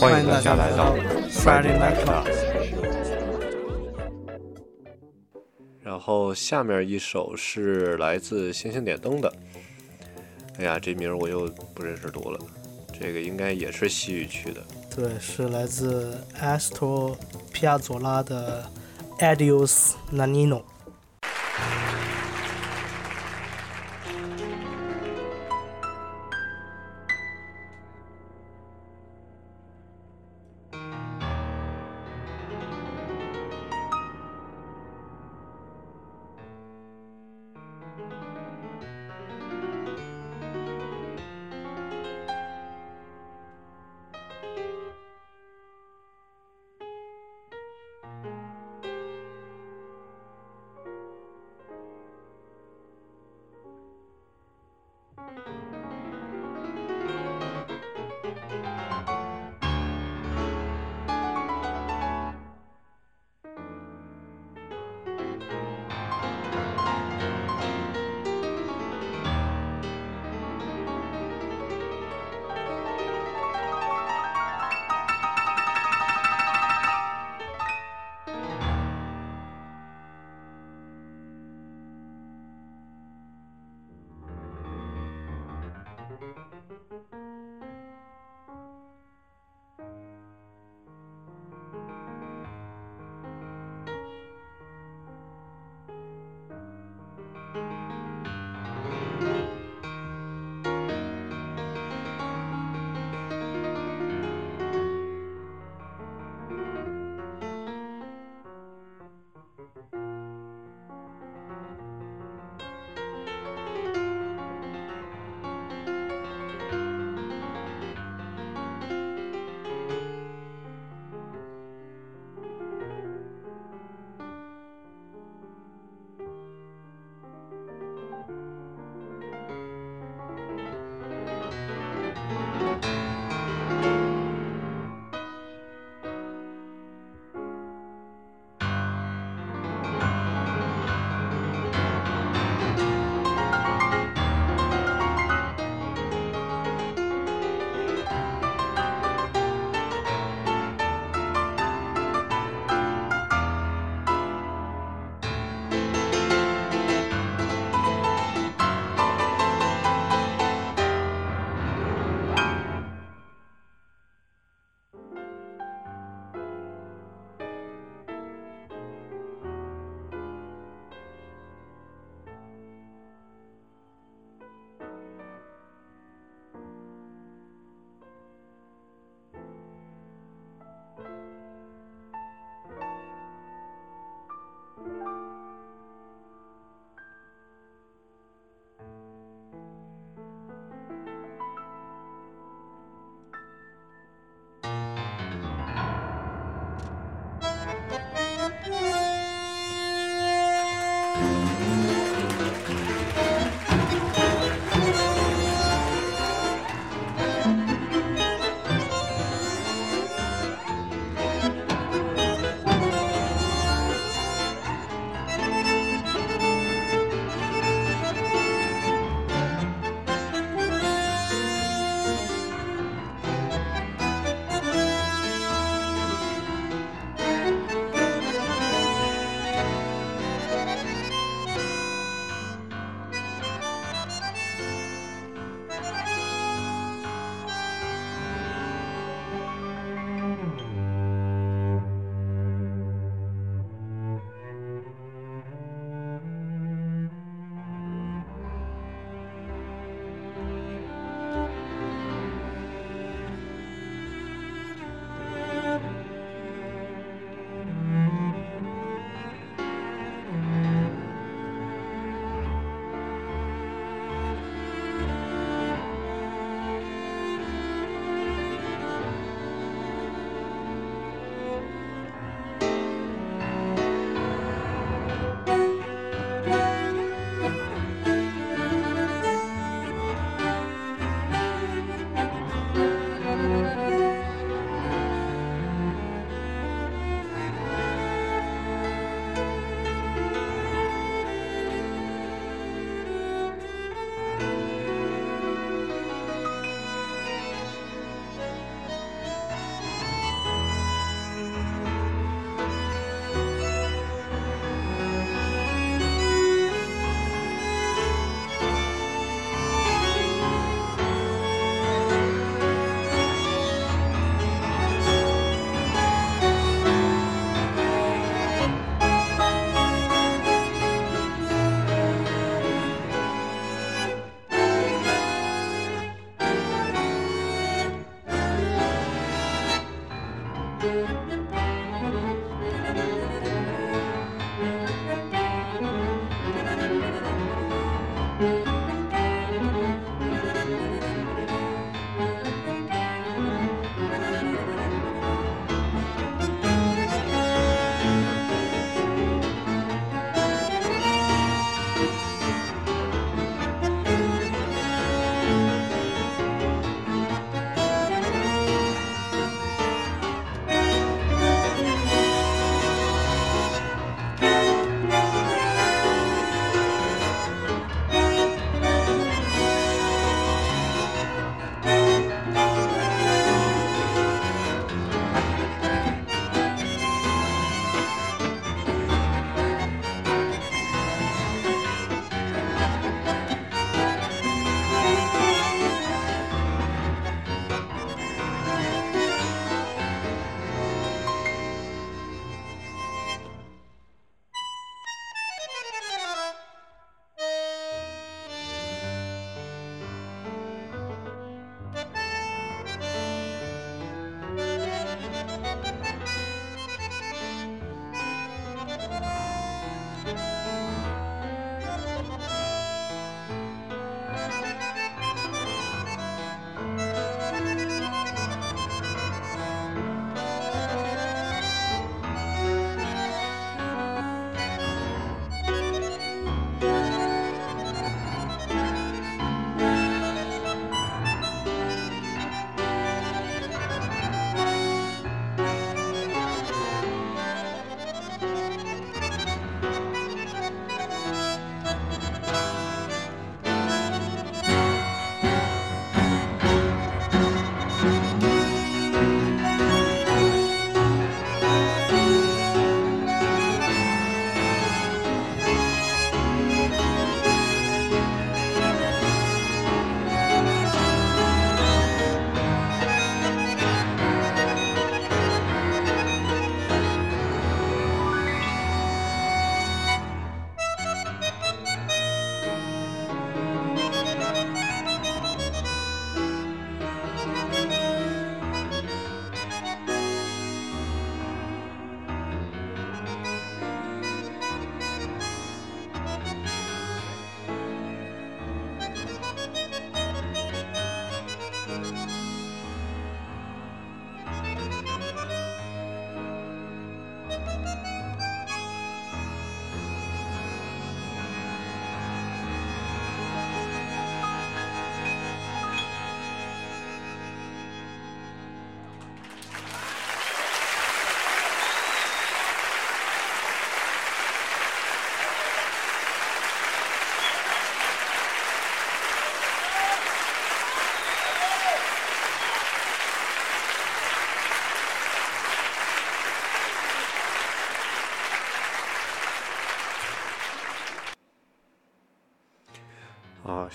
欢迎大家来到 Friday Night Club。然后下面一首是来自星星点灯的，哎呀，这名我又不认识读了，这个应该也是西语区的。对，是来自 Astor Piazzolla 的 Adios Nannino。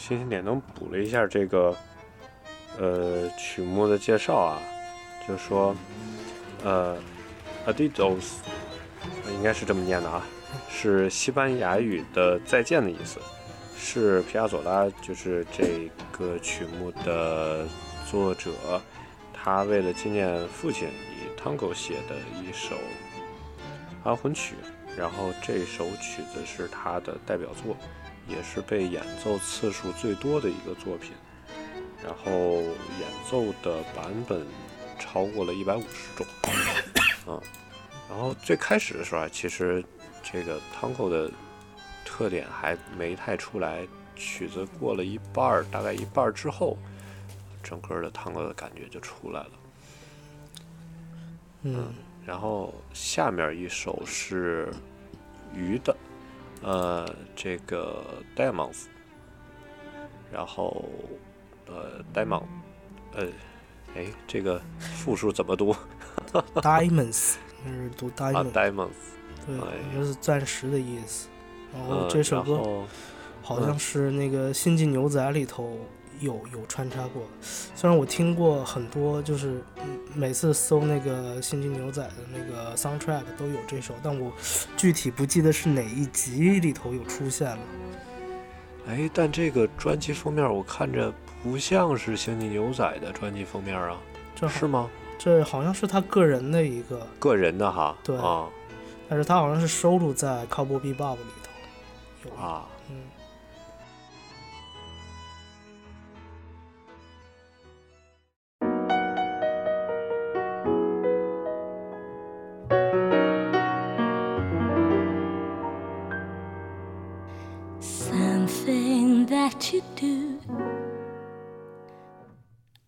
星星点灯补了一下这个呃曲目的介绍啊，就说呃 Adios，应该是这么念的啊，是西班牙语的再见的意思，是皮亚佐拉就是这个曲目的作者，他为了纪念父亲以 tango 写的一首安魂曲，然后这首曲子是他的代表作。也是被演奏次数最多的一个作品，然后演奏的版本超过了一百五十种，啊，然后最开始的时候啊，其实这个 tango 的特点还没太出来，曲子过了一半儿，大概一半儿之后，整个的 tango 的感觉就出来了，嗯，然后下面一首是鱼的。呃，这个 diamonds，然后呃，diamond，呃，哎，这个复数怎么读？diamonds，应该是读，diamonds，对，就是钻石的意思。然后这首歌好像是那个《星际牛仔》里头。有有穿插过，虽然我听过很多，就是每次搜那个《星际牛仔》的那个 soundtrack 都有这首，但我具体不记得是哪一集里头有出现了。哎，但这个专辑封面我看着不像是《星际牛仔》的专辑封面啊，这是吗？这好像是他个人的一个个人的哈，对啊，但是他好像是收录在《Cowboy Bebop》里头有啊，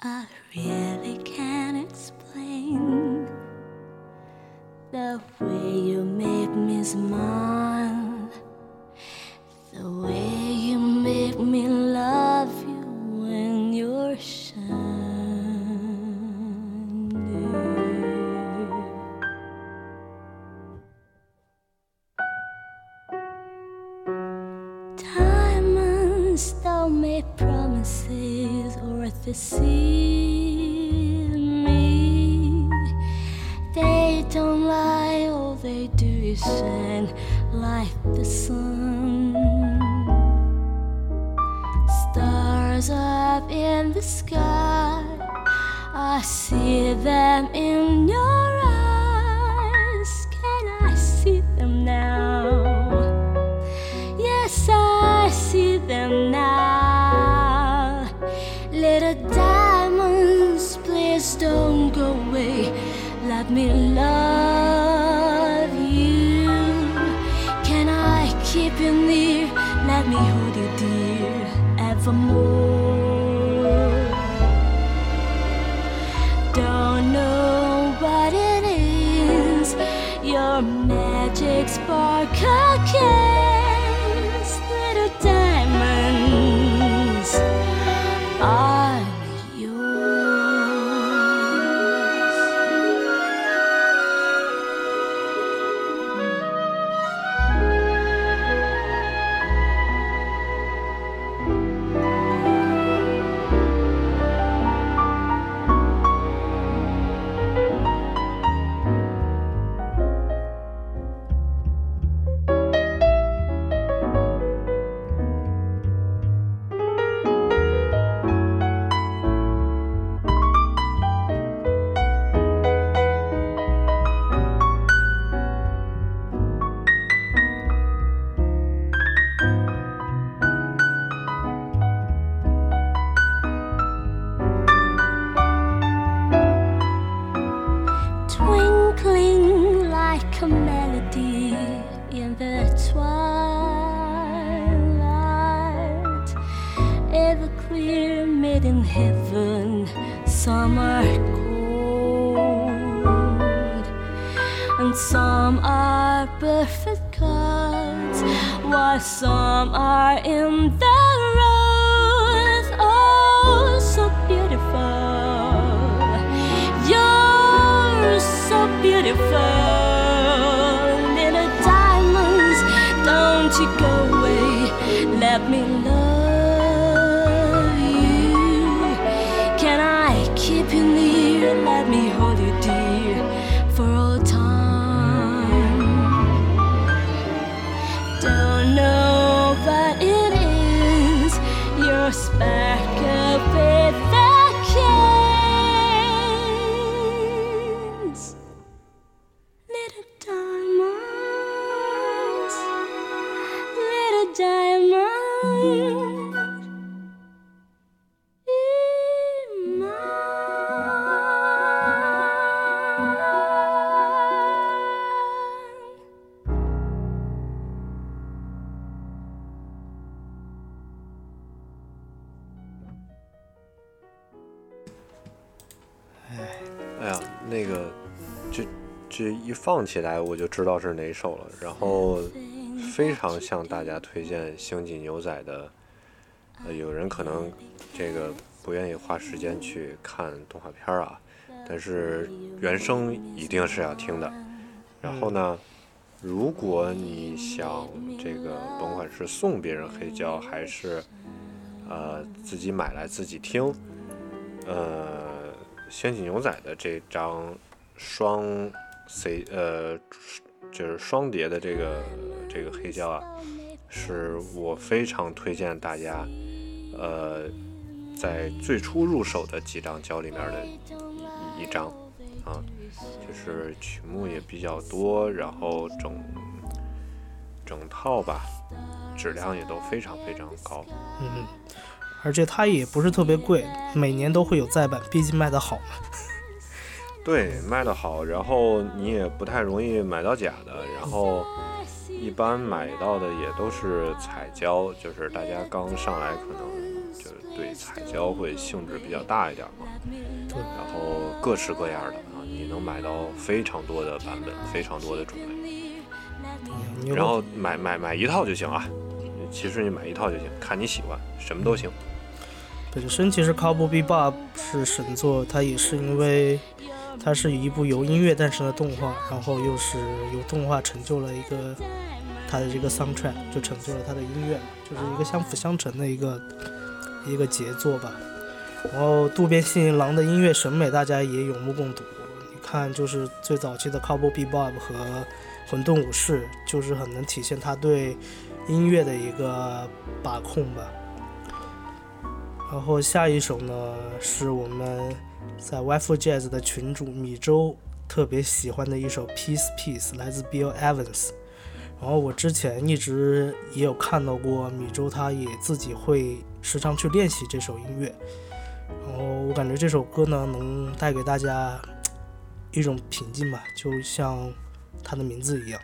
I really can't explain the way you make me smile, or deceive me. They don't lie, all they do is shine like the sun. Stars up in the sky, I see them 放起来我就知道是哪首了，然后非常向大家推荐《星际牛仔》的。呃，有人可能这个不愿意花时间去看动画片儿啊，但是原声一定是要听的。然后呢，如果你想这个，甭管是送别人黑胶，还是呃自己买来自己听，呃。仙际牛仔的这张双 C 呃，就是双碟的这个这个黑胶啊，是我非常推荐大家，呃，在最初入手的几张胶里面的一一张啊，就是曲目也比较多，然后整整套吧，质量也都非常非常高。嗯，而且它也不是特别贵，每年都会有再版，毕竟卖得好嘛。对，卖的好，然后你也不太容易买到假的，然后一般买到的也都是彩胶，就是大家刚上来可能就是对彩胶会兴致比较大一点嘛。对。然后各式各样的啊，你能买到非常多的版本，非常多的种类。然后买买买一套就行啊，其实你买一套就行，看你喜欢，什么都行。本身其实《Cowboy Bebop》是神作，它也是因为它是一部由音乐诞生的动画，然后又是由动画成就了一个它的这个 soundtrack，就成就了它的音乐，就是一个相辅相成的一个一个杰作吧。然后渡边信一郎的音乐审美大家也有目共睹，你看就是最早期的《Cowboy Bebop》和《混沌武士》，就是很能体现他对音乐的一个把控吧。然后下一首呢，是我们在 Wi-Fi Jazz 的群主米周特别喜欢的一首 Peace Peace，来自 Bill Evans。然后我之前一直也有看到过米周，他也自己会时常去练习这首音乐。然后我感觉这首歌呢，能带给大家一种平静吧，就像它的名字一样。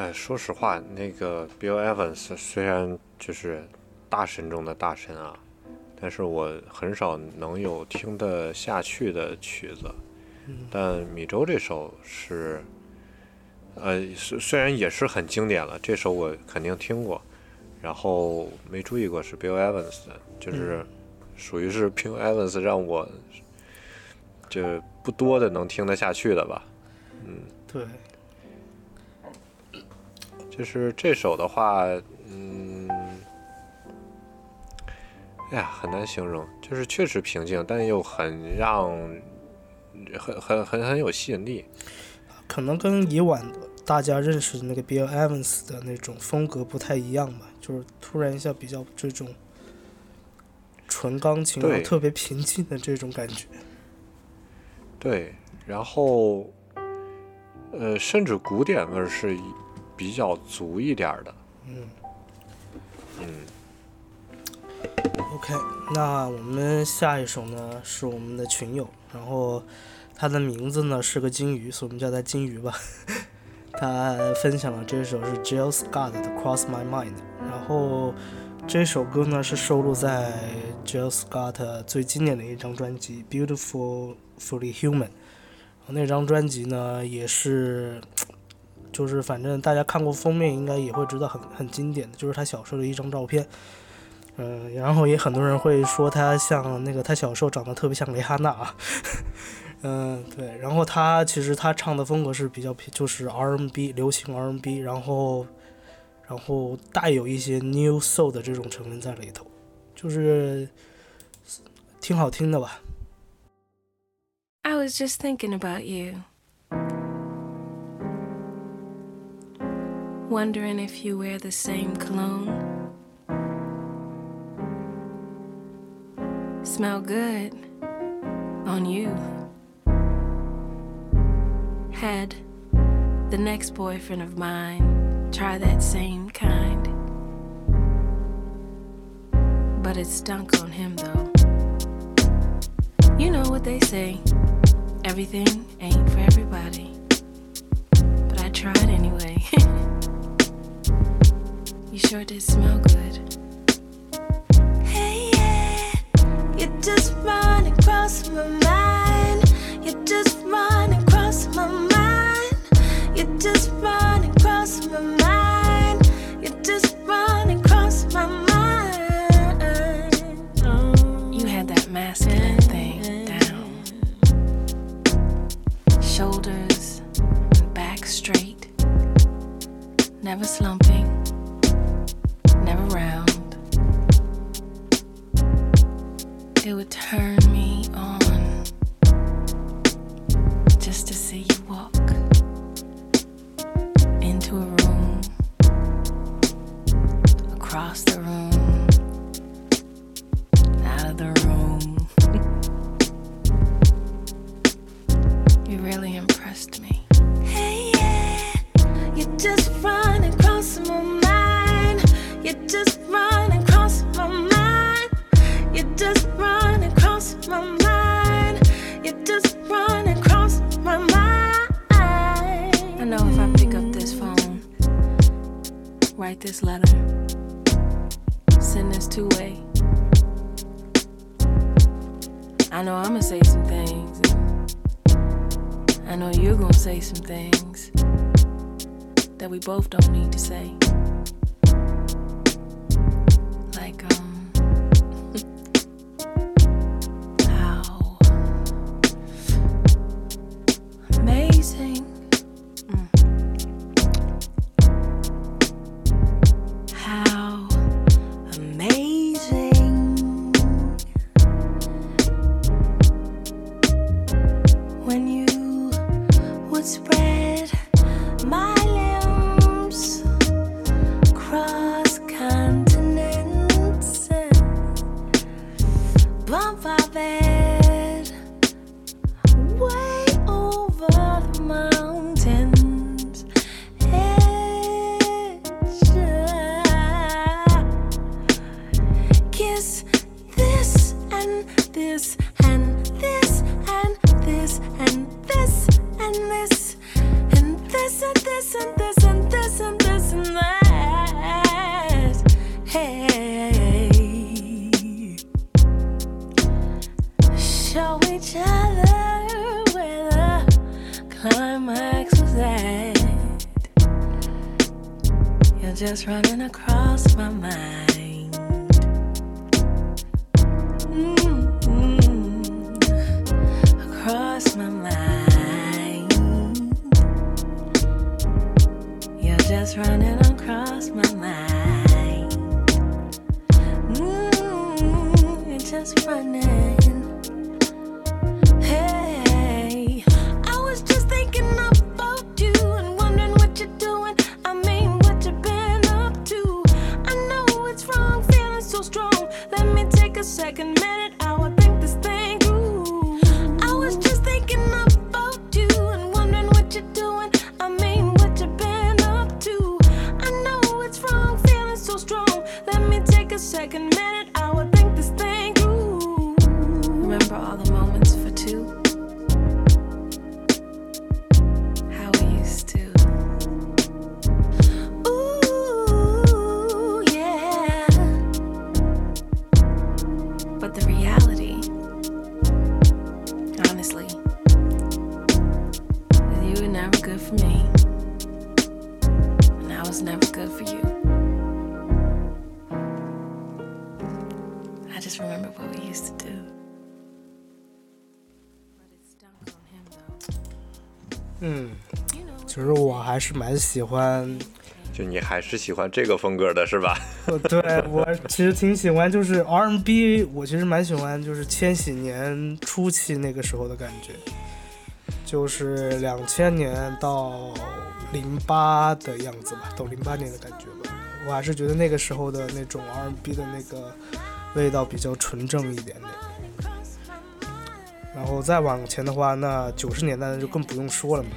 哎，说实话，那个 Bill Evans 虽然就是大神中的大神啊，但是我很少能有听得下去的曲子。但米粥这首是，呃，虽虽然也是很经典了，这首我肯定听过，然后没注意过是 Bill Evans 的，就是属于是 Bill Evans 让我就不多的能听得下去的吧。嗯，对。就是这首的话，嗯，哎呀，很难形容，就是确实平静，但又很让，很很很很有吸引力。可能跟以往大家认识的那个 Bill Evans 的那种风格不太一样吧，就是突然一下比较这种纯钢琴，然后特别平静的这种感觉。对，然后，呃，甚至古典味是。比较足一点的，嗯嗯，OK，那我们下一首呢是我们的群友，然后他的名字呢是个金鱼，所以我们叫他金鱼吧。他分享了这首是 Jill Scott 的 Cross My Mind，然后这首歌呢是收录在 Jill Scott 最经典的一张专辑 Beautifully Human，那张专辑呢也是。就是反正大家看过封面，应该也会知道很很经典的，就是他小时候的一张照片。嗯，然后也很多人会说他像那个他小时候长得特别像蕾哈娜。嗯，对。然后他其实他唱的风格是比较就是 R&B 流行 R&B，然后然后带有一些 New Soul 的这种成分在里头，就是挺好听的吧。I was just thinking about you. Wondering if you wear the same cologne. Smell good on you. Had the next boyfriend of mine try that same kind. But it stunk on him though. You know what they say everything ain't for everybody. Sure did smell good. Hey, yeah, you just run across my mind. You just run across my mind. You just run across my mind. You just run across my mind. You had that masculine thing down. Shoulders and back straight. Never slumping It would turn. we both don't need to say. Like, um, how amazing. Mm. How amazing. When you would spread. 是蛮喜欢，就你还是喜欢这个风格的是吧？呃对我其实挺喜欢，就是 R&B，我其实蛮喜欢，就是千禧年初期那个时候的感觉，就是两千年到零八的样子吧，到零八年的感觉吧。我还是觉得那个时候的那种 R&B 的那个味道比较纯正一点点。然后再往前的话，那九十年代的就更不用说了嘛。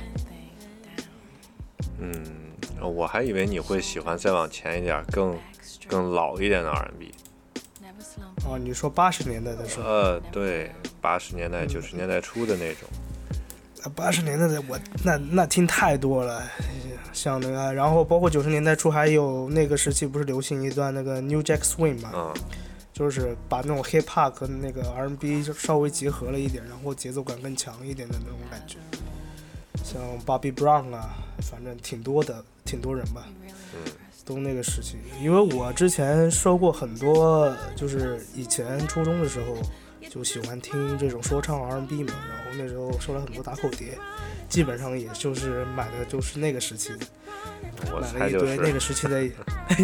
嗯，我还以为你会喜欢再往前一点，更更老一点的 R&B。哦，你说八十年代的时候，呃，对，八十年代、九十年代初的那种。八十年代的我那那听太多了，像那个，然后包括九十年代初还有那个时期不是流行一段那个 New Jack Swing 嘛，嗯，就是把那种 hip hop 和那个 R&B 就稍微结合了一点，然后节奏感更强一点的那种感觉。像 Bobby Brown 啊，反正挺多的，挺多人吧 impressed 都那个时期。因为我之前收过很多，就是以前初中的时候就喜欢听这种说唱 R&B 嘛，然后那时候收了很多打口碟，基本上也就是买的就是那个时期的，我买猜就是了一堆那个时期的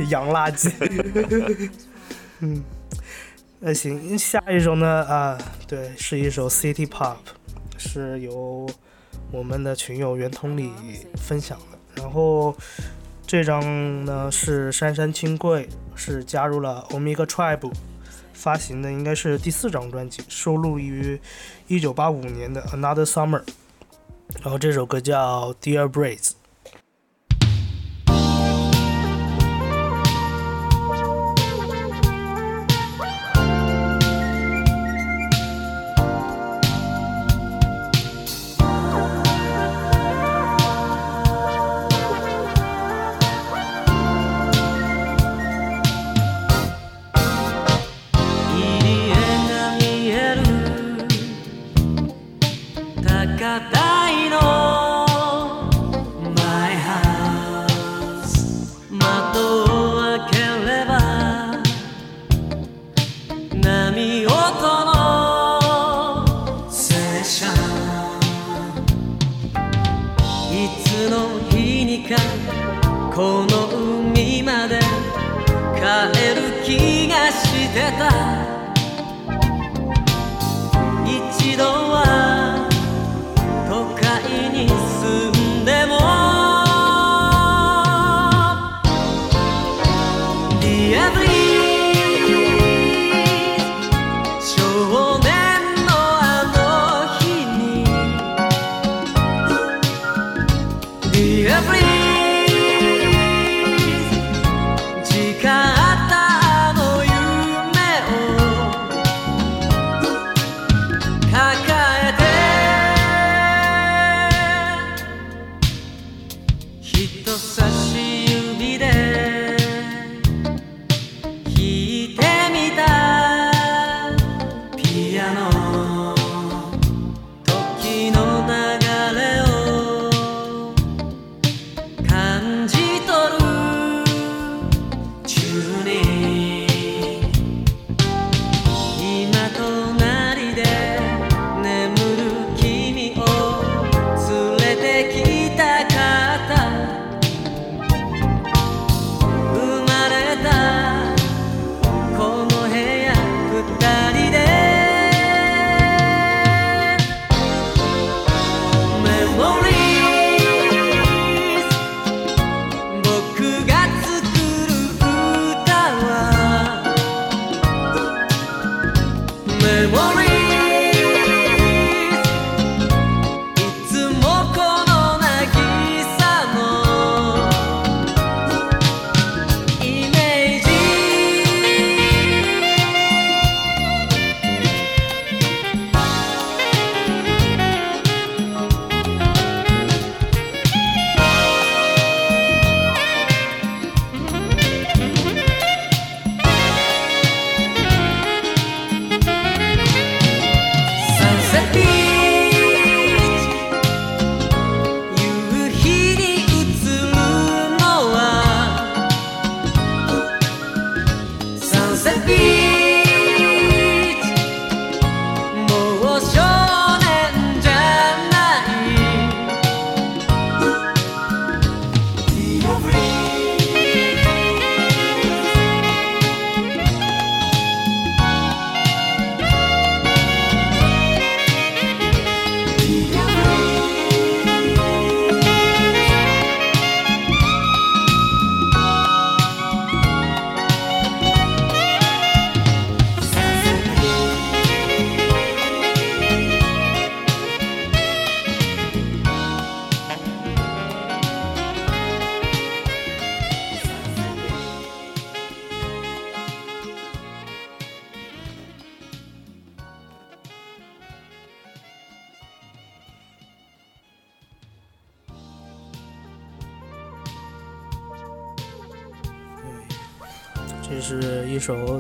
洋垃圾。嗯，那行，下一首呢？啊，对，是一首 City Pop，是由我们的群友圆通里分享的。然后这张呢是杉杉清贵，是加入了 Omega Tribe 发行的，应该是第四张专辑，收录于1985年的 Another Summer。然后这首歌叫 Dear Breeze。「arquiteta.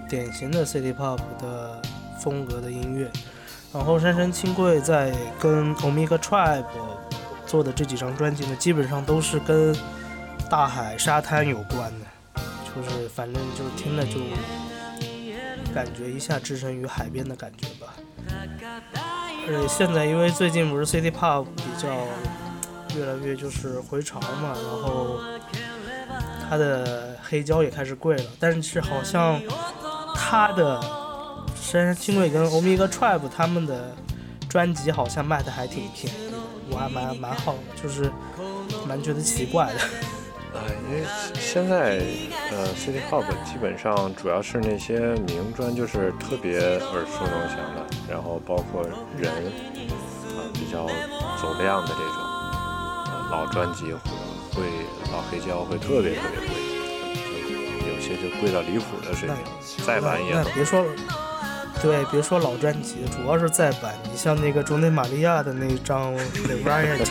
典型的 City Pop 的风格的音乐。然后山山清贵在跟 Omega Tribe 做的这几张专辑呢，基本上都是跟大海、沙滩有关的，就是反正就听了就感觉一下置身于海边的感觉吧。而且现在因为最近不是 City Pop 比较越来越就是回潮嘛，然后它的黑胶也开始贵了，但是好像他的。山山清贵跟欧米伽 Tribe 他们的专辑好像卖的还挺便宜的，我还蛮蛮好，就是蛮觉得奇怪的。哎，因为现在呃，City Pop 基本上主要是那些名专，就是特别耳熟能详的，然后包括人啊比较走量的这种呃老专辑会老黑胶会特别特别贵，有些就贵到离谱的水平，再版也别说了。对，别说老专辑，主要是再版。你像那个中内玛利亚的那一张《Variety》，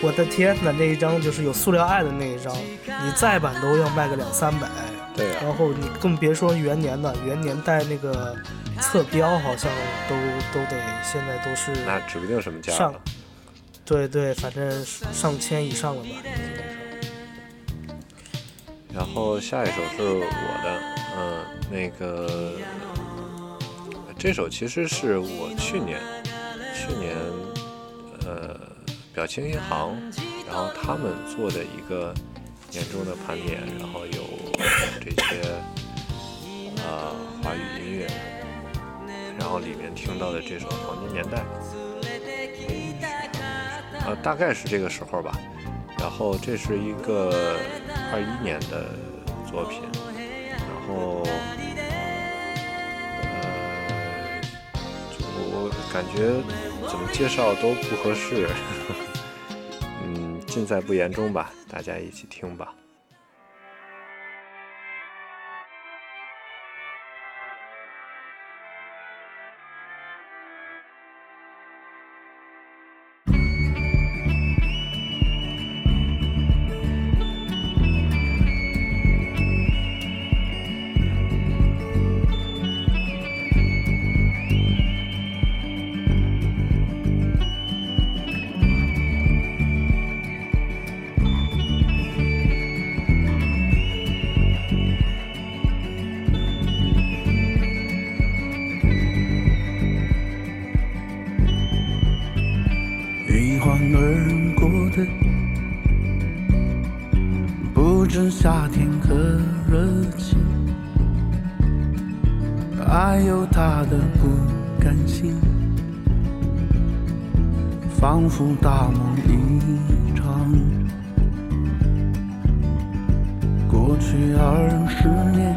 我的天哪，那一张就是有塑料爱的那一张，你再版都要卖个两三百。对。然后你更别说元年的，元年带那个侧标，好像都都得现在都是。那指不定什么价上。对对，反正上千以上了吧。然后下一首是我的，嗯，那个。这首其实是我去年，去年，呃，表情银行，然后他们做的一个年终的盘点，然后有这些呃华语音乐，然后里面听到的这首《黄金年代》，呃，大概是这个时候吧。然后这是一个二一年的作品，然后。呃，我感觉怎么介绍都不合适，呵呵嗯，尽在不言中吧，大家一起听吧。过去二十年，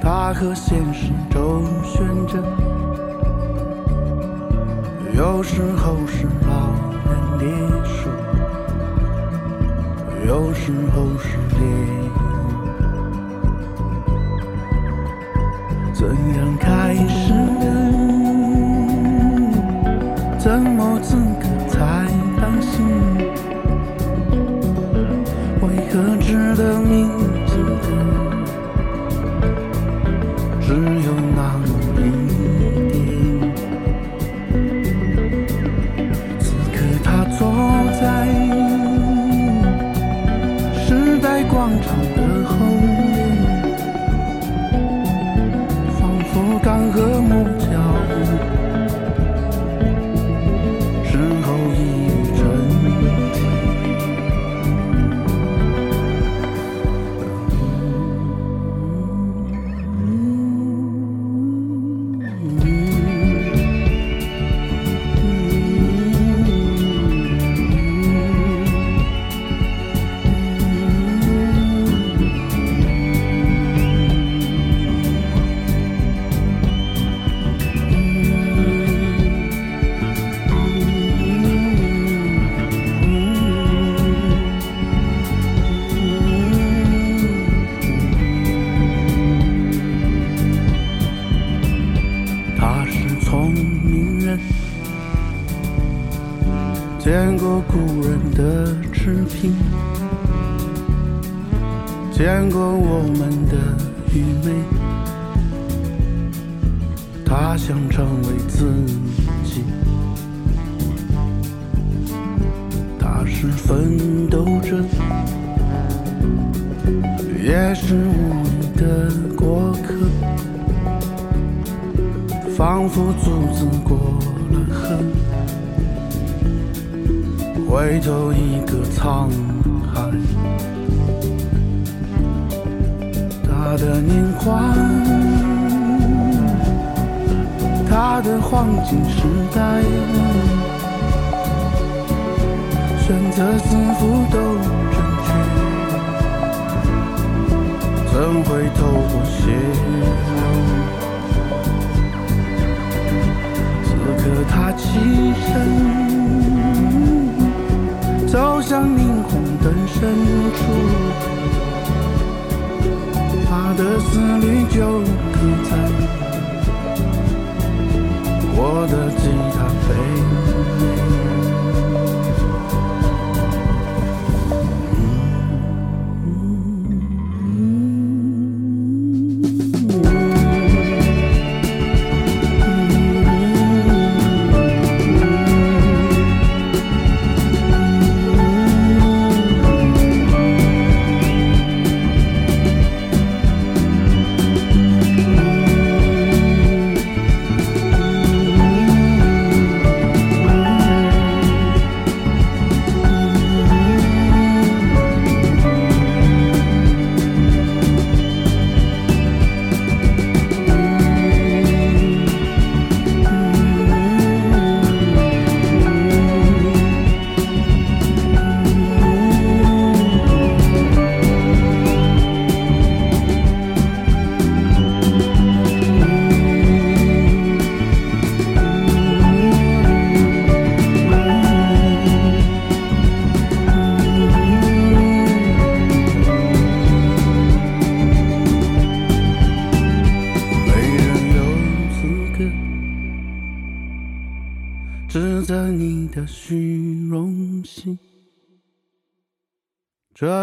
他和现实周旋着，有时候是老人猎手。有时候是猎物，怎样开始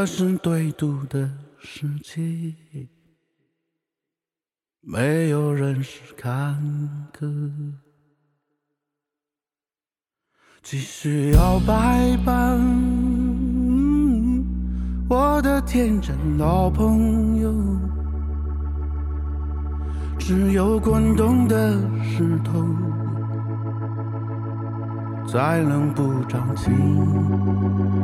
这是对赌的世界，没有人是看客。继续摇摆吧，我的天真老朋友。只有滚动的石头，才能不长青。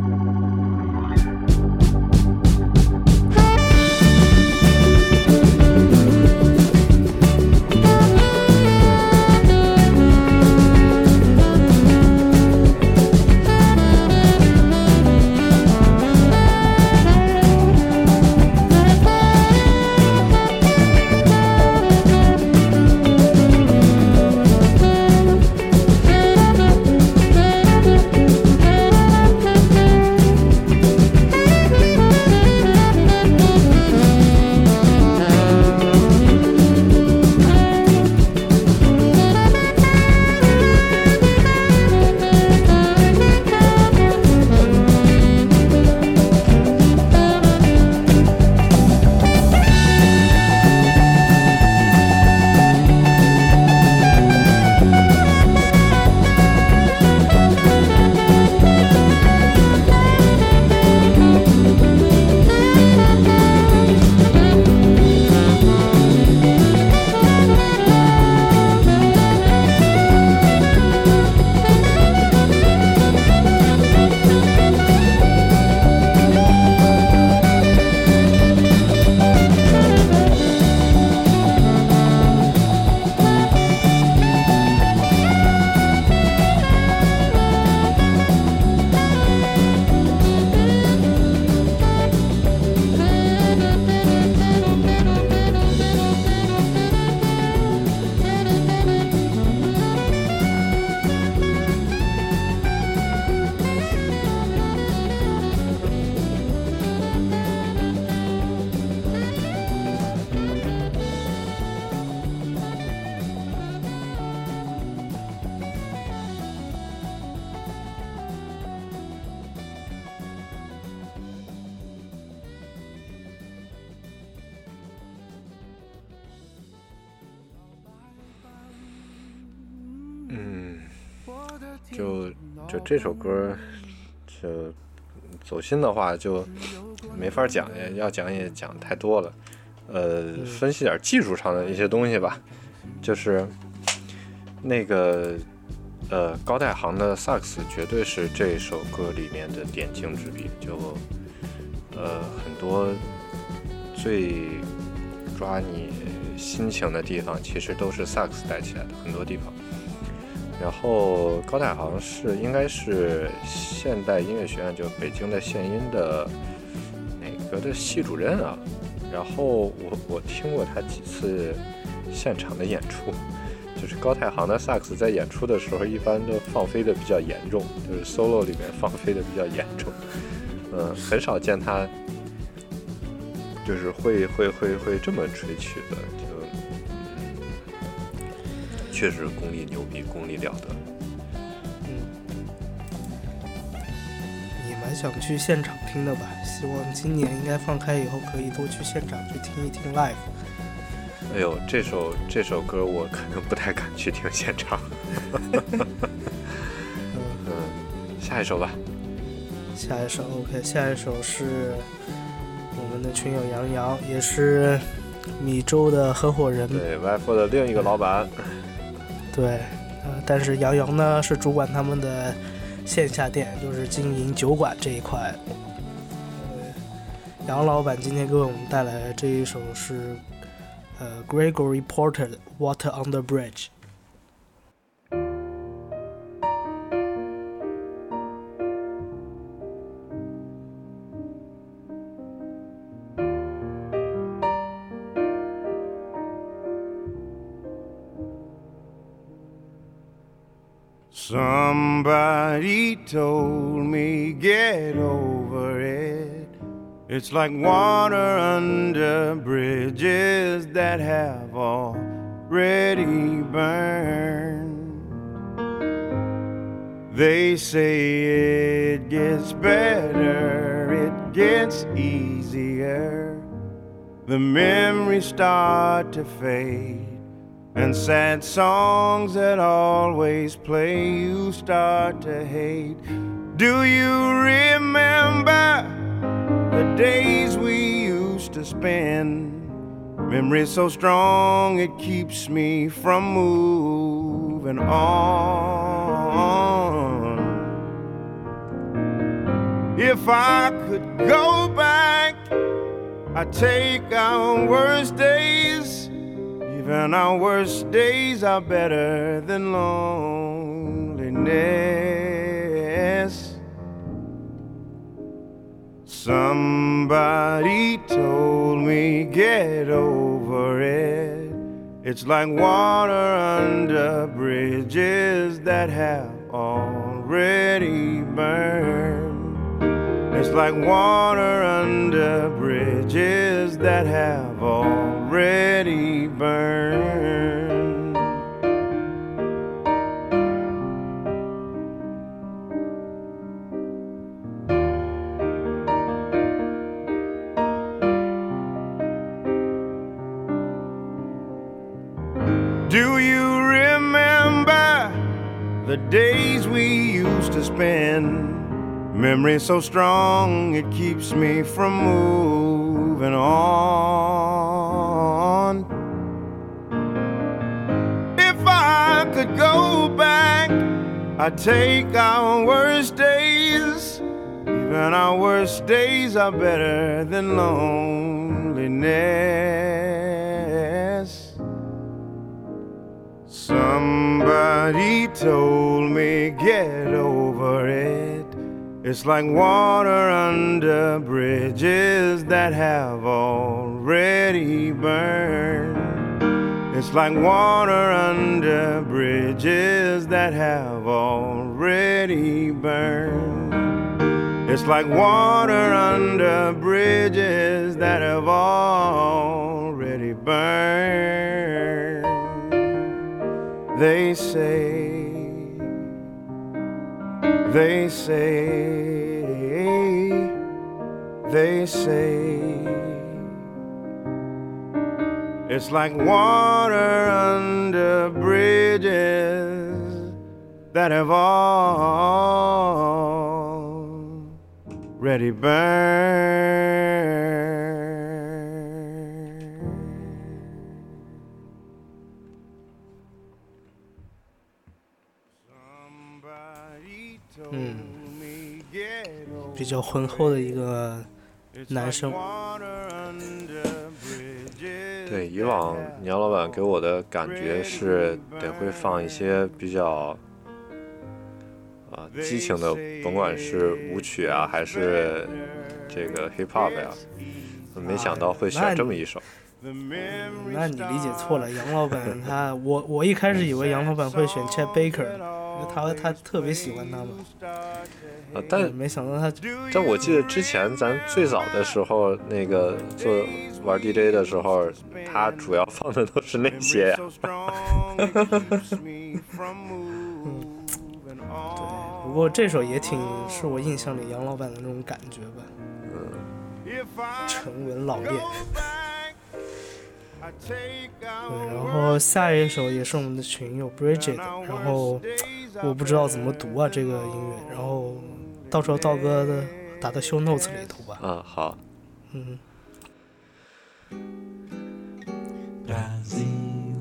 心的话就没法讲，要讲也讲太多了。呃，分析点技术上的一些东西吧，就是那个呃高代航的萨克斯绝对是这首歌里面的点睛之笔，就呃很多最抓你心情的地方，其实都是萨克斯带起来的很多地方。然后高太行是应该是现代音乐学院，就北京的现音的哪个的系主任啊？然后我我听过他几次现场的演出，就是高太行的萨克斯在演出的时候，一般都放飞的比较严重，就是 solo 里面放飞的比较严重，嗯，很少见他就是会会会会这么吹曲的，确实功力牛逼，功力了得。嗯，也蛮想去现场听的吧，希望今年应该放开以后可以多去现场去听一听 live。哎呦，这首这首歌我可能不太敢去听现场。嗯，下一首吧。下一首 OK，下一首是我们的群友杨洋，也是米粥的合伙人，对 y f 的另一个老板。对，呃，但是杨洋呢是主管他们的。线下店就是经营酒馆这一块。杨老板今天给我们带来这一首是，呃，Gregory Porter 的《Water on the Bridge》。Told me get over it. It's like water under bridges that have already burned. They say it gets better, it gets easier. The memories start to fade and sad songs that always play you start to hate. Do you remember the days we used to spend? Memory so strong it keeps me from moving on. If I could go back, I'd take our worst days even our worst days are better than loneliness. Somebody told me get over it. It's like water under bridges that have already burned. It's like water under bridges that have already burned. Do you remember the days we used to spend? Memory so strong it keeps me from moving on. If I could go back, I'd take our worst days. Even our worst days are better than loneliness. Somebody told me, get over it. It's like water under bridges that have already burned. It's like water under bridges that have already burned. It's like water under bridges that have already burned. They say, they say, they say. It's like water under bridges that have already burned. 比较浑厚的一个男生。对，以往杨老板给我的感觉是得会放一些比较啊激情的，甭管是舞曲啊，还是这个 hip hop 呀，没想到会选这么一首。那你理解错了，杨老板他，我我一开始以为杨老板会选 Chet Baker，他他特别喜欢他嘛，啊，但没想到他但我记得之前咱最早的时候，那个做玩 DJ 的时候，他主要放的都是那些呀。from moving 不过这首也挺是我印象里杨老板的那种感觉吧 I 沉稳老练。对，然后下一首也是我们的群友 Bridget，然后我不知道怎么读啊这个音乐，然后到时候道哥的打到 show notes 里头吧。嗯，好，嗯，Brasil,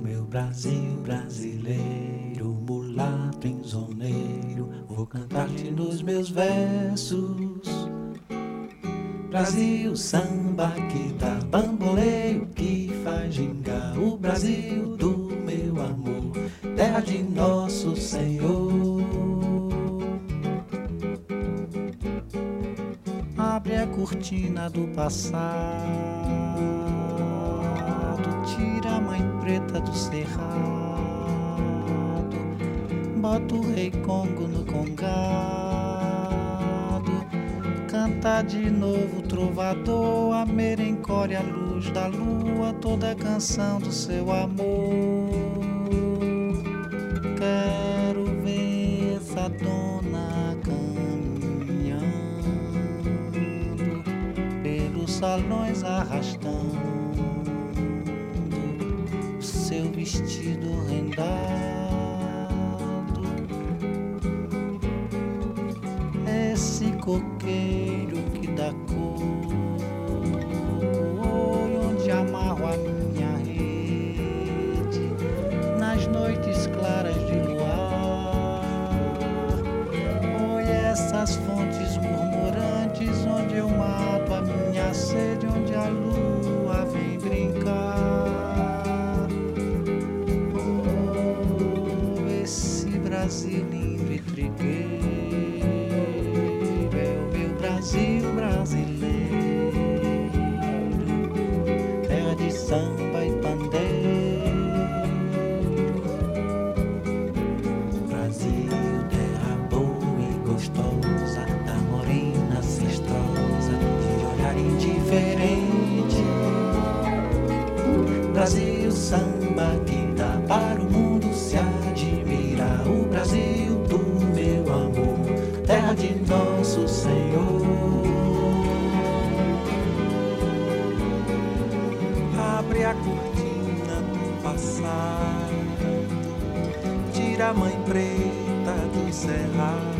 meu Brasil brasileiro, mulato insoneiro, vou cantar-te nos meus versos. Brasil, samba que dá bamboleio, que faz gingar o Brasil do meu amor, terra de nosso Senhor. Abre a cortina do passado, tira a mãe preta do cerrado, bota o rei Congo no congado, canta de novo trovador, a merencória, a luz da lua, toda a canção do seu amor. Quero ver essa dona caminhando pelos salões arrastando seu vestido rendado. Coqueiro que dá cor, onde amarro a minha rede nas noites claras de luar. Oi, essas fontes murmurantes onde eu mato a minha sede, onde a lua cerrado,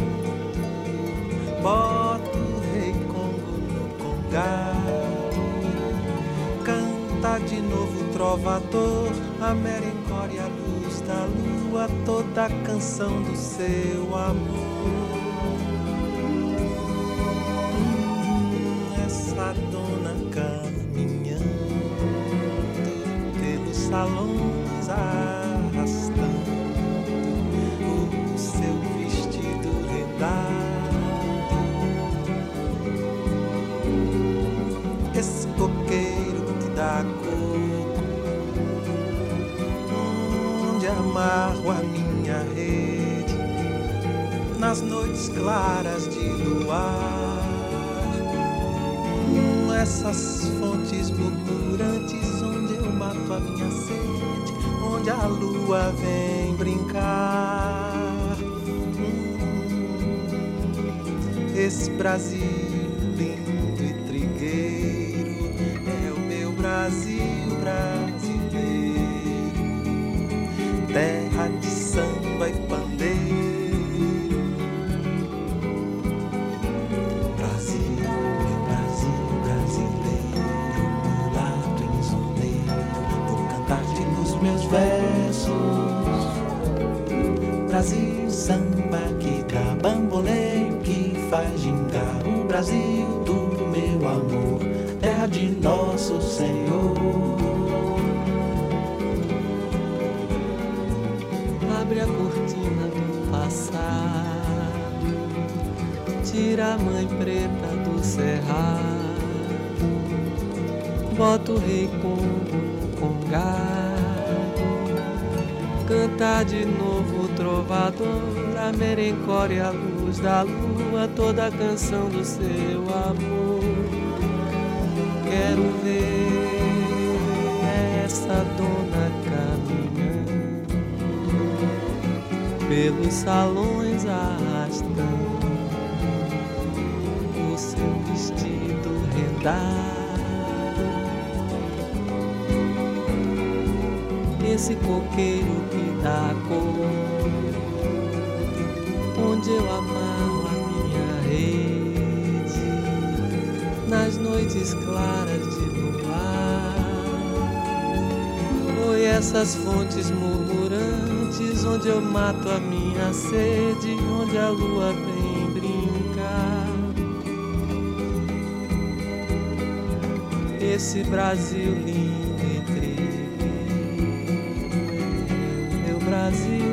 bota o rei Congo no congado, canta de novo trovador, a merencória, a luz da lua, toda a canção do seu amor. Hum, essa dona Essas fontes murmurantes onde eu mato a minha sede, onde a lua vem brincar. Hum, Esse Brasil versos. Brasil, samba que dá bamboleio, que faz gingar o Brasil do meu amor, terra de nosso Senhor. Abre a cortina do passado, tira a mãe preta do cerrado bota o rei Congo no congado. Canta de novo trovador, a merencore a luz da lua, toda a canção do seu amor. Quero ver essa dona caminhando pelos salões arrastando o seu vestido rendado. esse coqueiro cor, onde eu amarro a minha rede, nas noites claras de luar. Foi essas fontes murmurantes, onde eu mato a minha sede, onde a lua vem brincar. Esse Brasil lindo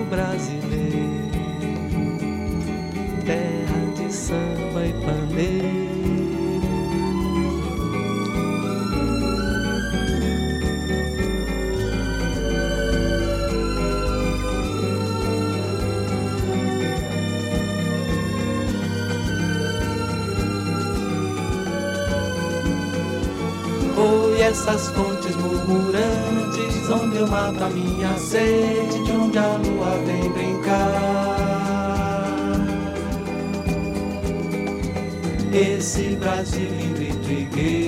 brasileiro, terra de samba e pandeiro. Essas fontes murmurantes, onde eu mato a minha sede, de onde a lua vem brincar. Esse Brasil lindo e trigueiro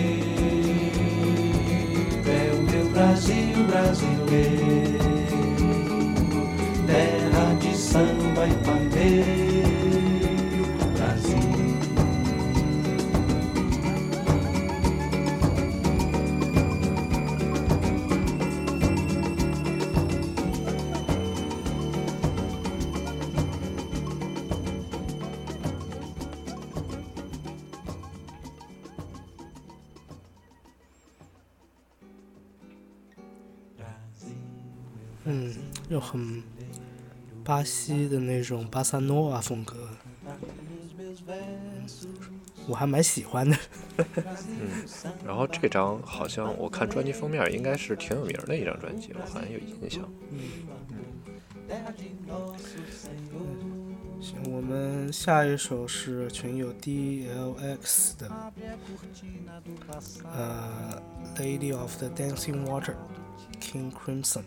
很巴西的那种巴萨诺瓦风格，我还蛮喜欢的。嗯，然后这张好像我看专辑封面应该是挺有名的一张专辑，我好像有印象。嗯行，我们下一首是群友 DLX 的，呃，《Lady of the Dancing Water》，King Crimson。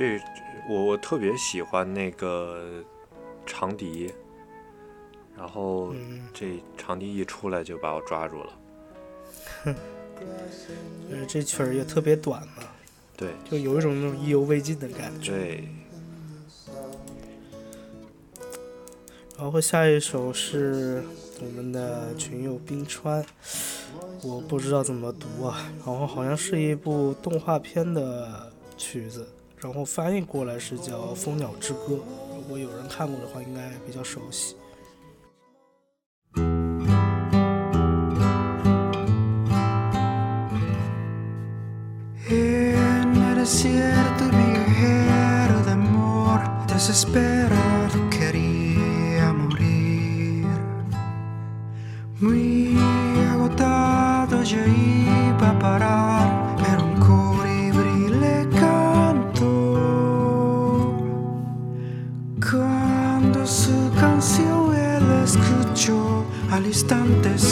这我我特别喜欢那个长笛，然后嗯，这长笛一出来就把我抓住了。嗯，这曲儿也特别短嘛，对就有一种那种意犹未尽的感觉。对，然后下一首是我们的群友冰川，我不知道怎么读啊，然后好像是一部动画片的曲子，然后翻译过来是叫《蜂鸟之歌》，如果有人看过的话，应该比较熟悉。instantes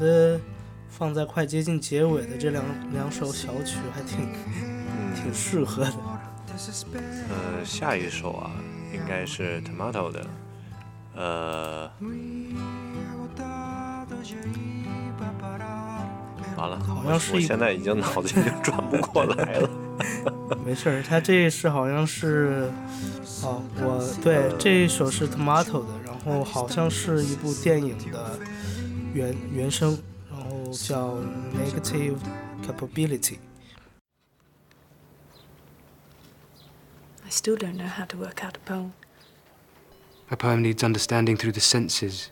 得放在快接近结尾的这两两首小曲还挺挺适合的。呃，下一首啊，应该是 Tomato 的，呃，完了，好像是我现在已经脑子已经转不过来了。没事儿，他这是好像是，哦，我对这一首是 Tomato 的，然后好像是一部电影的原原声，然后叫 Negative Capability。 I still don't know how to work out a poem. A poem needs understanding through the senses.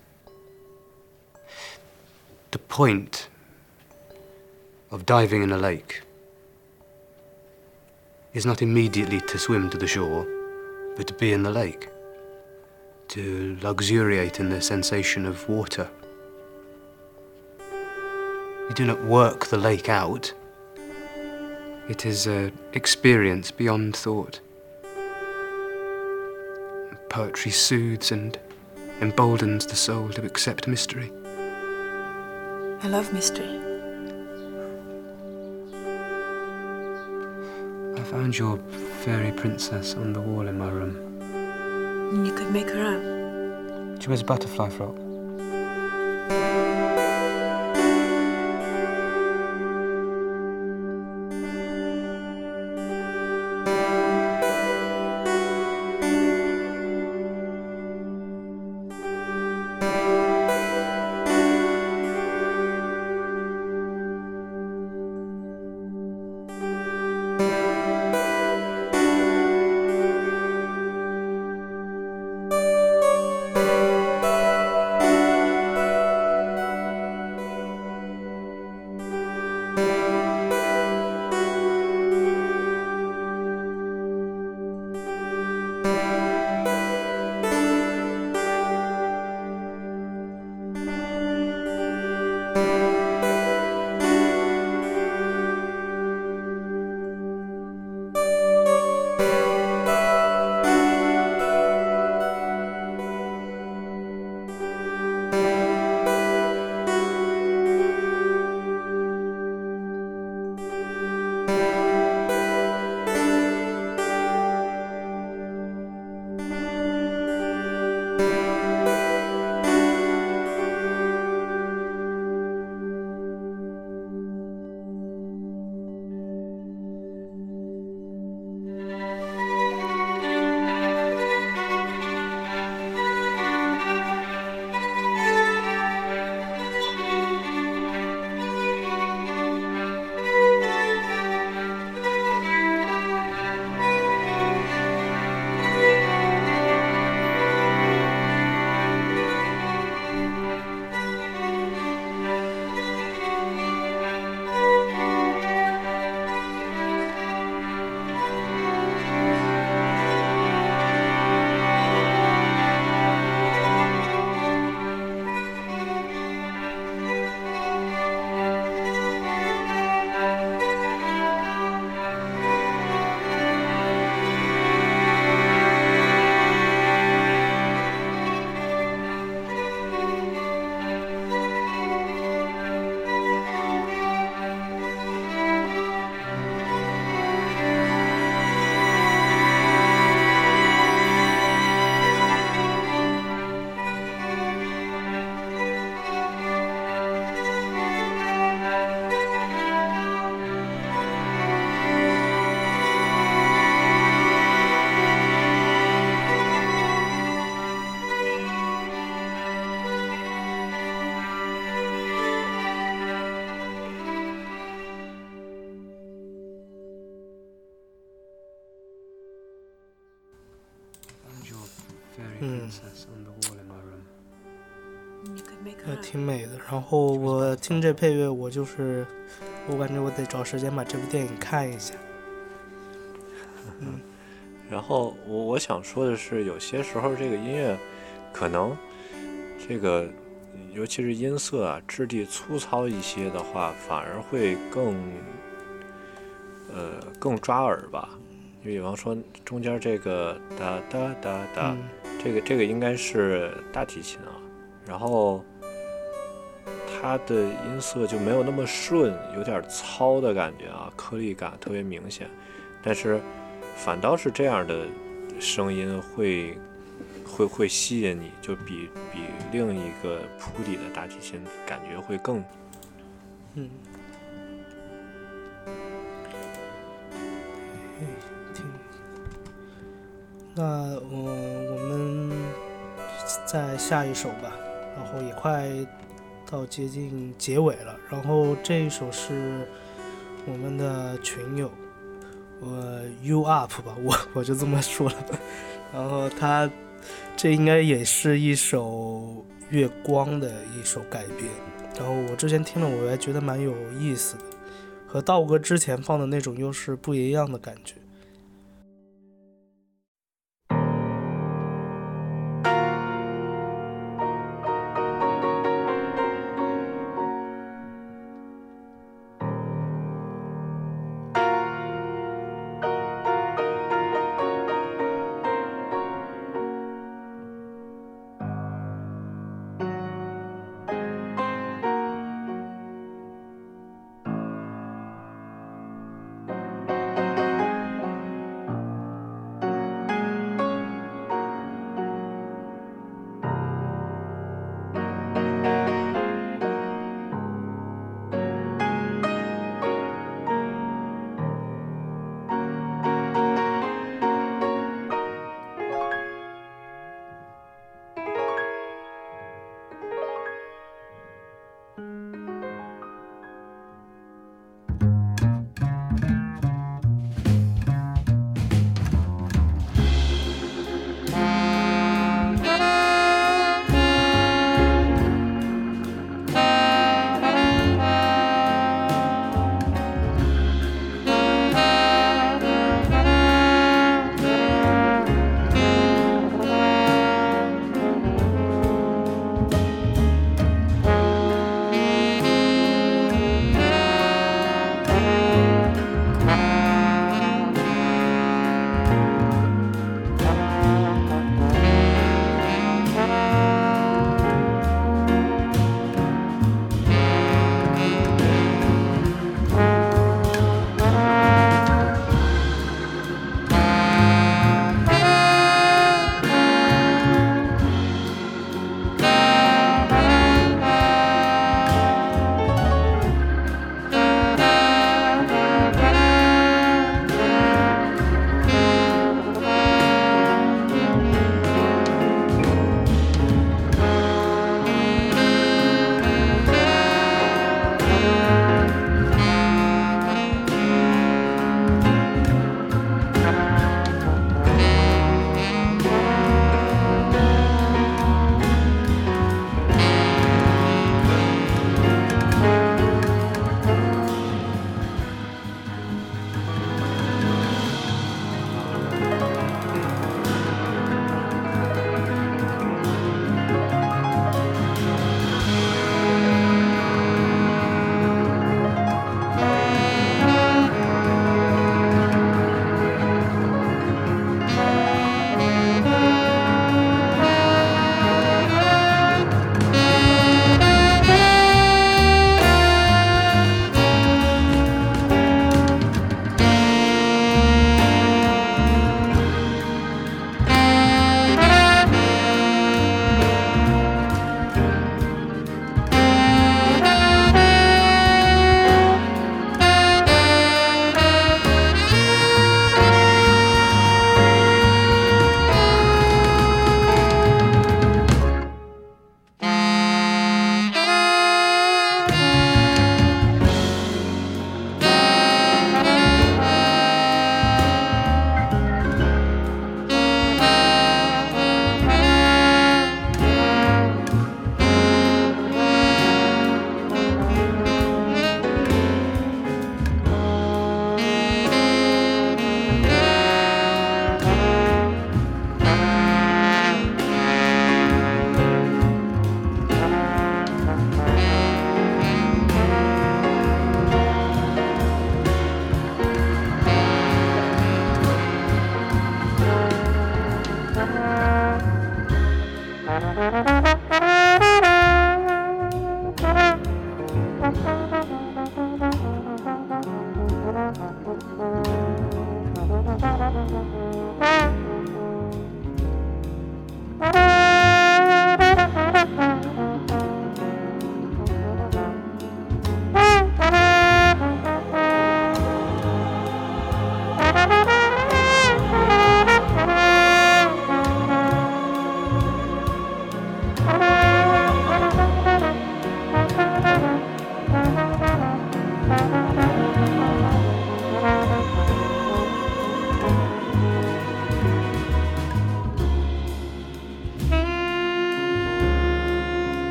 The point of diving in a lake is not immediately to swim to the shore, but to be in the lake, to luxuriate in the sensation of water. You do not work the lake out. It is an experience beyond thought. Poetry soothes and emboldens the soul to accept mystery. I love mystery. I found your fairy princess on the wall in my room. You could make her out. She wears a butterfly frock. 听这配乐，我就是，我感觉我得找时间把这部电影看一下。嗯，然后我我想说的是，有些时候这个音乐可能这个，尤其是音色啊，质地粗糙一些的话，反而会更呃更抓耳吧。你比方说中间这个哒哒哒哒，这个这个应该是大提琴啊，然后它的音色就没有那么顺，有点糙的感觉啊，颗粒感特别明显，但是反倒是这样的声音会会会吸引你，就比比另一个铺底的大提琴感觉会更嗯。那我我们再下一首吧，然后也快到接近结尾了。然后这一首是我们的群友，我 U Up 吧，我我就这么说了。然后他这应该也是一首月光的一首改编。然后我之前听了，我还觉得蛮有意思的，和道哥之前放的那种又是不一样的感觉。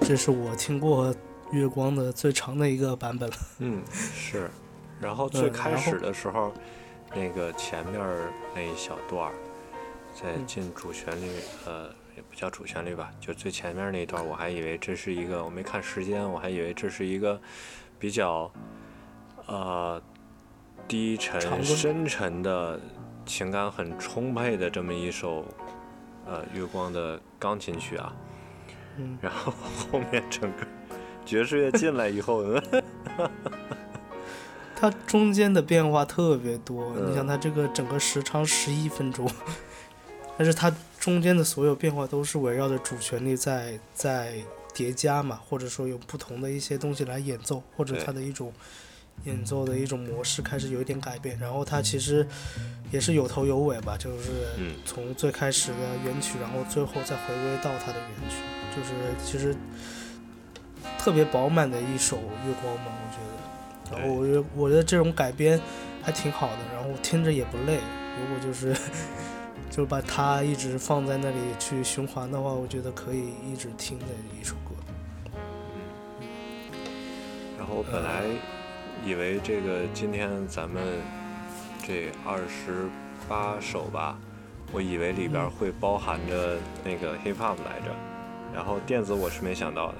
这是我听过月光的最长的一个版本了。嗯，是。然后最开始的时候，那个前面那一小段儿，在进主旋律，呃，也不叫主旋律吧，就最前面那一段，我还以为这是一个，我没看时间，我还以为这是一个比较，呃，低沉深沉的情感很充沛的这么一首，呃，月光的钢琴曲啊。嗯。然后后面整个爵士乐进来以后。它中间的变化特别多，你想它这个整个时长十一分钟，但是它中间的所有变化都是围绕着主旋律在在叠加嘛，或者说有不同的一些东西来演奏，或者它的一种演奏的一种模式开始有一点改变，然后它其实也是有头有尾吧，就是从最开始的原曲，然后最后再回归到它的原曲，就是其实特别饱满的一首月光嘛，我觉得。然后我觉得我觉得这种改编还挺好的，然后听着也不累。如果就是 就把它一直放在那里去循环的话，我觉得可以一直听的一首歌。嗯。然后本来以为这个今天咱们这二十八首吧，我以为里边会包含着那个 hip hop 来着，然后电子我是没想到的。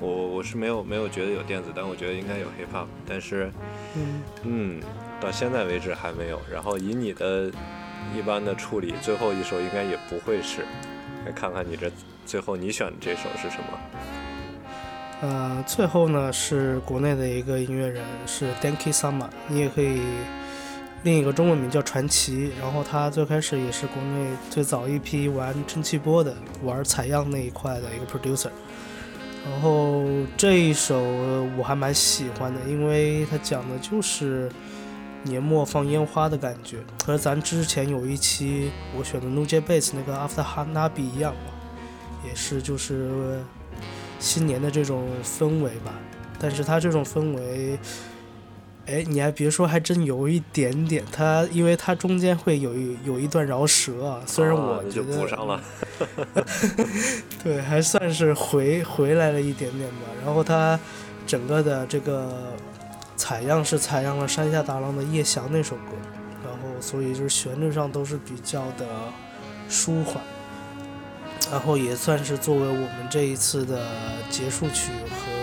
我我是没有没有觉得有电子，但我觉得应该有 hip hop，但是，嗯嗯，到现在为止还没有。然后以你的一般的处理，最后一首应该也不会是。来看看你这最后你选的这首是什么？呃，最后呢是国内的一个音乐人，是 Danky Summer，你也可以另一个中文名叫传奇。然后他最开始也是国内最早一批玩蒸汽波的，玩采样那一块的一个 producer。然后这一首我还蛮喜欢的，因为它讲的就是年末放烟花的感觉，和咱之前有一期我选的 Nuje Bass 那个 After Hanabi 一样嘛，也是就是新年的这种氛围吧。但是它这种氛围。哎，你还别说，还真有一点点。它，因为它中间会有一有一段饶舌啊，虽然我觉得，补上了，对，还算是回回来了一点点吧。然后它整个的这个采样是采样了山下达郎的《夜翔》那首歌，然后所以就是旋律上都是比较的舒缓，然后也算是作为我们这一次的结束曲和。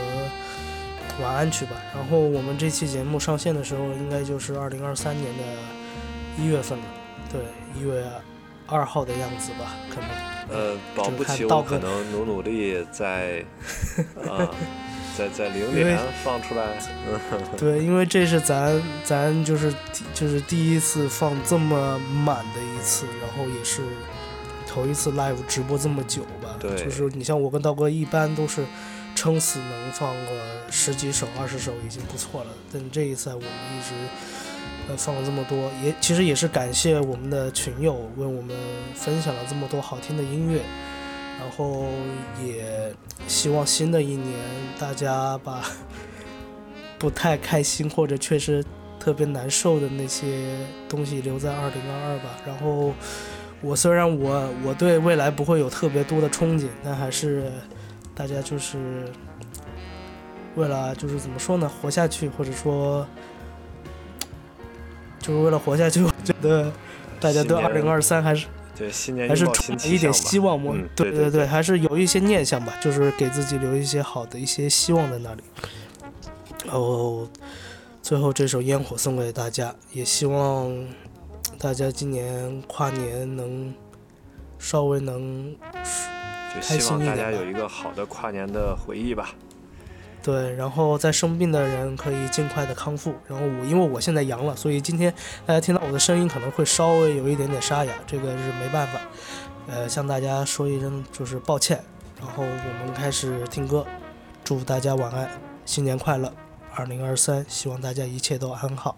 晚安曲吧。然后我们这期节目上线的时候，应该就是二零二三年的一月份了。对，一月二号的样子吧，可能。呃，保不齐我可能努努力在啊，在在零点放出来。对，因为这是咱咱就是就是第一次放这么满的一次，然后也是头一次 live 直播这么久吧。对。就是你像我跟道哥一般都是。撑死能放个十几首、二十首已经不错了，但这一次我们一直呃放了这么多，也其实也是感谢我们的群友为我们分享了这么多好听的音乐，然后也希望新的一年大家把 不太开心或者确实特别难受的那些东西留在二零二二吧。然后我虽然我我对未来不会有特别多的憧憬，但还是。大家就是为了，就是怎么说呢，活下去，或者说，就是为了活下去。我觉得大家对二零二三还是对新年还是充满一点希望嘛。对对对，还是有一些念想吧，就是给自己留一些好的一些希望在那里。然后最后这首烟火送给大家，也希望大家今年跨年能稍微能。希望大家有一个好的跨年的回忆吧。对，然后在生病的人可以尽快的康复。然后我因为我现在阳了，所以今天大家听到我的声音可能会稍微有一点点沙哑，这个是没办法。呃，向大家说一声就是抱歉。然后我们开始听歌，祝大家晚安，新年快乐，二零二三，希望大家一切都安好。